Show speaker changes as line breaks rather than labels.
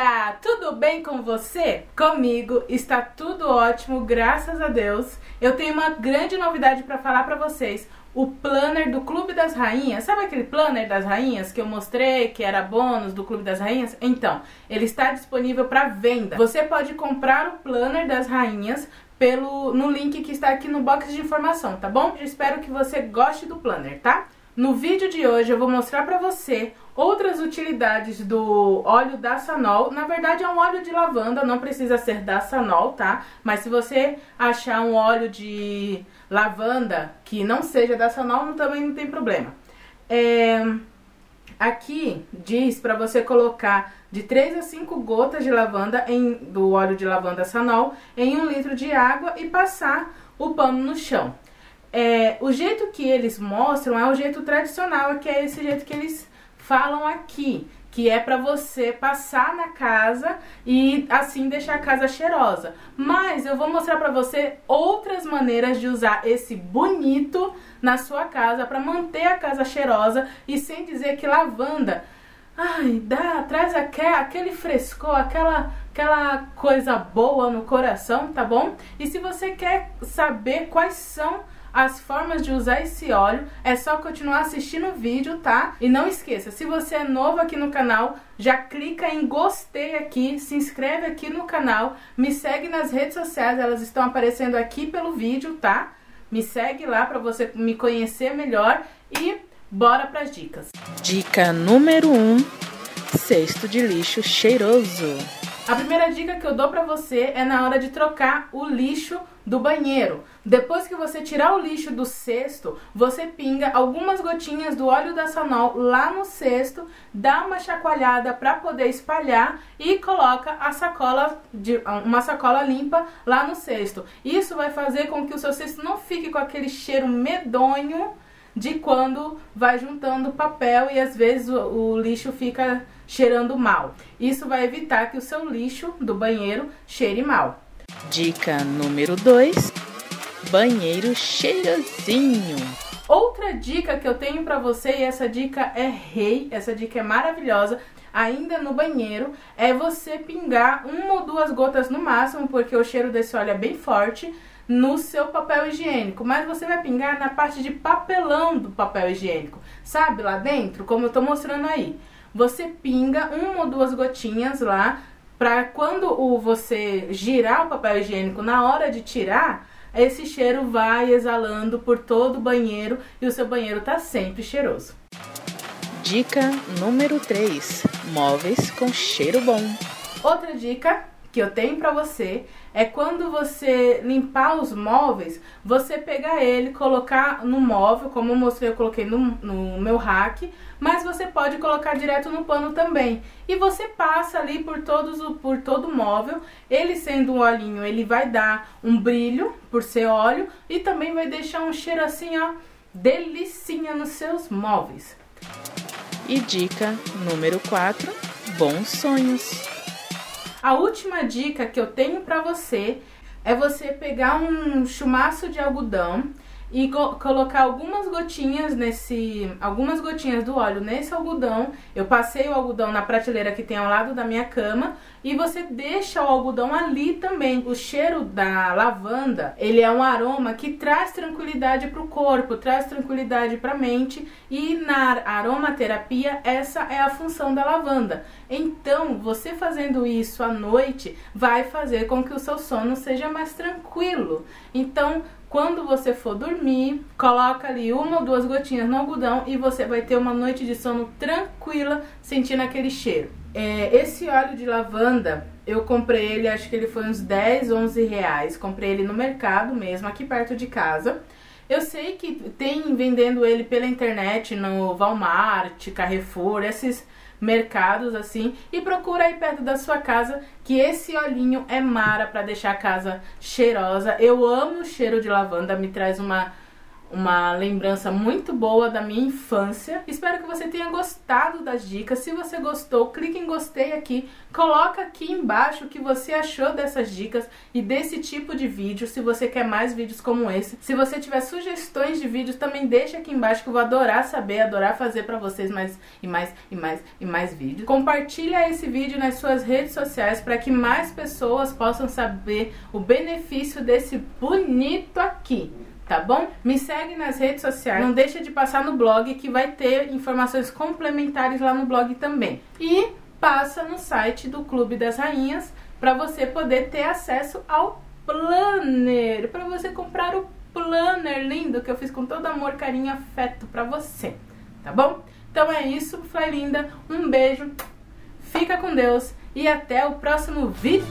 querida! Tudo bem com você? Comigo está tudo ótimo, graças a Deus. Eu tenho uma grande novidade para falar para vocês. O planner do Clube das Rainhas, sabe aquele planner das rainhas que eu mostrei, que era bônus do Clube das Rainhas? Então, ele está disponível para venda. Você pode comprar o planner das rainhas pelo no link que está aqui no box de informação, tá bom? Eu espero que você goste do planner, tá? No vídeo de hoje eu vou mostrar para você outras utilidades do óleo da Sanol. Na verdade é um óleo de lavanda, não precisa ser da Sanol, tá? Mas se você achar um óleo de lavanda que não seja da Sanol, também não tem problema. É... Aqui diz para você colocar de 3 a 5 gotas de lavanda em, do óleo de lavanda Sanol em um litro de água e passar o pano no chão. É, o jeito que eles mostram é o jeito tradicional, que é esse jeito que eles falam aqui, que é para você passar na casa e assim deixar a casa cheirosa. Mas eu vou mostrar para você outras maneiras de usar esse bonito na sua casa para manter a casa cheirosa e sem dizer que lavanda Ai, dá, traz aquele frescor, aquela, aquela coisa boa no coração, tá bom? E se você quer saber quais são as formas de usar esse óleo, é só continuar assistindo o vídeo, tá? E não esqueça, se você é novo aqui no canal, já clica em gostei aqui, se inscreve aqui no canal, me segue nas redes sociais, elas estão aparecendo aqui pelo vídeo, tá? Me segue lá para você me conhecer melhor e bora para as dicas.
Dica número 1: um, cesto de lixo cheiroso.
A primeira dica que eu dou para você é na hora de trocar o lixo do banheiro. Depois que você tirar o lixo do cesto, você pinga algumas gotinhas do óleo da Sanol lá no cesto, dá uma chacoalhada para poder espalhar e coloca a sacola de uma sacola limpa lá no cesto. Isso vai fazer com que o seu cesto não fique com aquele cheiro medonho de quando vai juntando papel e às vezes o, o lixo fica cheirando mal. Isso vai evitar que o seu lixo do banheiro cheire mal.
Dica número 2: banheiro cheirosinho.
Outra dica que eu tenho para você, e essa dica é rei, essa dica é maravilhosa, ainda no banheiro, é você pingar uma ou duas gotas no máximo, porque o cheiro desse óleo é bem forte, no seu papel higiênico. Mas você vai pingar na parte de papelão do papel higiênico, sabe? Lá dentro, como eu tô mostrando aí. Você pinga uma ou duas gotinhas lá para quando o, você girar o papel higiênico na hora de tirar, esse cheiro vai exalando por todo o banheiro e o seu banheiro tá sempre cheiroso.
Dica número 3: móveis com cheiro bom.
Outra dica que eu tenho para você é quando você limpar os móveis, você pegar ele, colocar no móvel, como eu mostrei, eu coloquei no, no meu rack, mas você pode colocar direto no pano também. E você passa ali por, todos, por todo o móvel, ele sendo um olhinho, ele vai dar um brilho por ser óleo e também vai deixar um cheiro assim, ó, delicinha nos seus móveis.
E dica número 4, bons sonhos.
A última dica que eu tenho para você é você pegar um chumaço de algodão e colocar algumas gotinhas nesse, algumas gotinhas do óleo nesse algodão. Eu passei o algodão na prateleira que tem ao lado da minha cama e você deixa o algodão ali também. O cheiro da lavanda, ele é um aroma que traz tranquilidade para o corpo, traz tranquilidade para a mente e na aromaterapia essa é a função da lavanda. Então, você fazendo isso à noite vai fazer com que o seu sono seja mais tranquilo. Então, quando você for dormir, coloca ali uma ou duas gotinhas no algodão e você vai ter uma noite de sono tranquila, sentindo aquele cheiro. É, esse óleo de lavanda, eu comprei ele, acho que ele foi uns 10, 11 reais. Comprei ele no mercado mesmo, aqui perto de casa. Eu sei que tem vendendo ele pela internet no Walmart, Carrefour, esses mercados assim e procura aí perto da sua casa que esse olhinho é mara para deixar a casa cheirosa. Eu amo o cheiro de lavanda, me traz uma uma lembrança muito boa da minha infância. Espero que você tenha gostado das dicas. Se você gostou, clique em gostei aqui. Coloca aqui embaixo o que você achou dessas dicas e desse tipo de vídeo, se você quer mais vídeos como esse. Se você tiver sugestões de vídeos, também deixa aqui embaixo que eu vou adorar saber, adorar fazer para vocês mais e mais e mais e mais vídeos. Compartilha esse vídeo nas suas redes sociais para que mais pessoas possam saber o benefício desse bonito aqui tá bom? Me segue nas redes sociais, não deixa de passar no blog que vai ter informações complementares lá no blog também. E passa no site do Clube das Rainhas para você poder ter acesso ao planner, para você comprar o planner lindo que eu fiz com todo amor, carinho e afeto para você, tá bom? Então é isso, Fly Linda, um beijo, fica com Deus e até o próximo vídeo!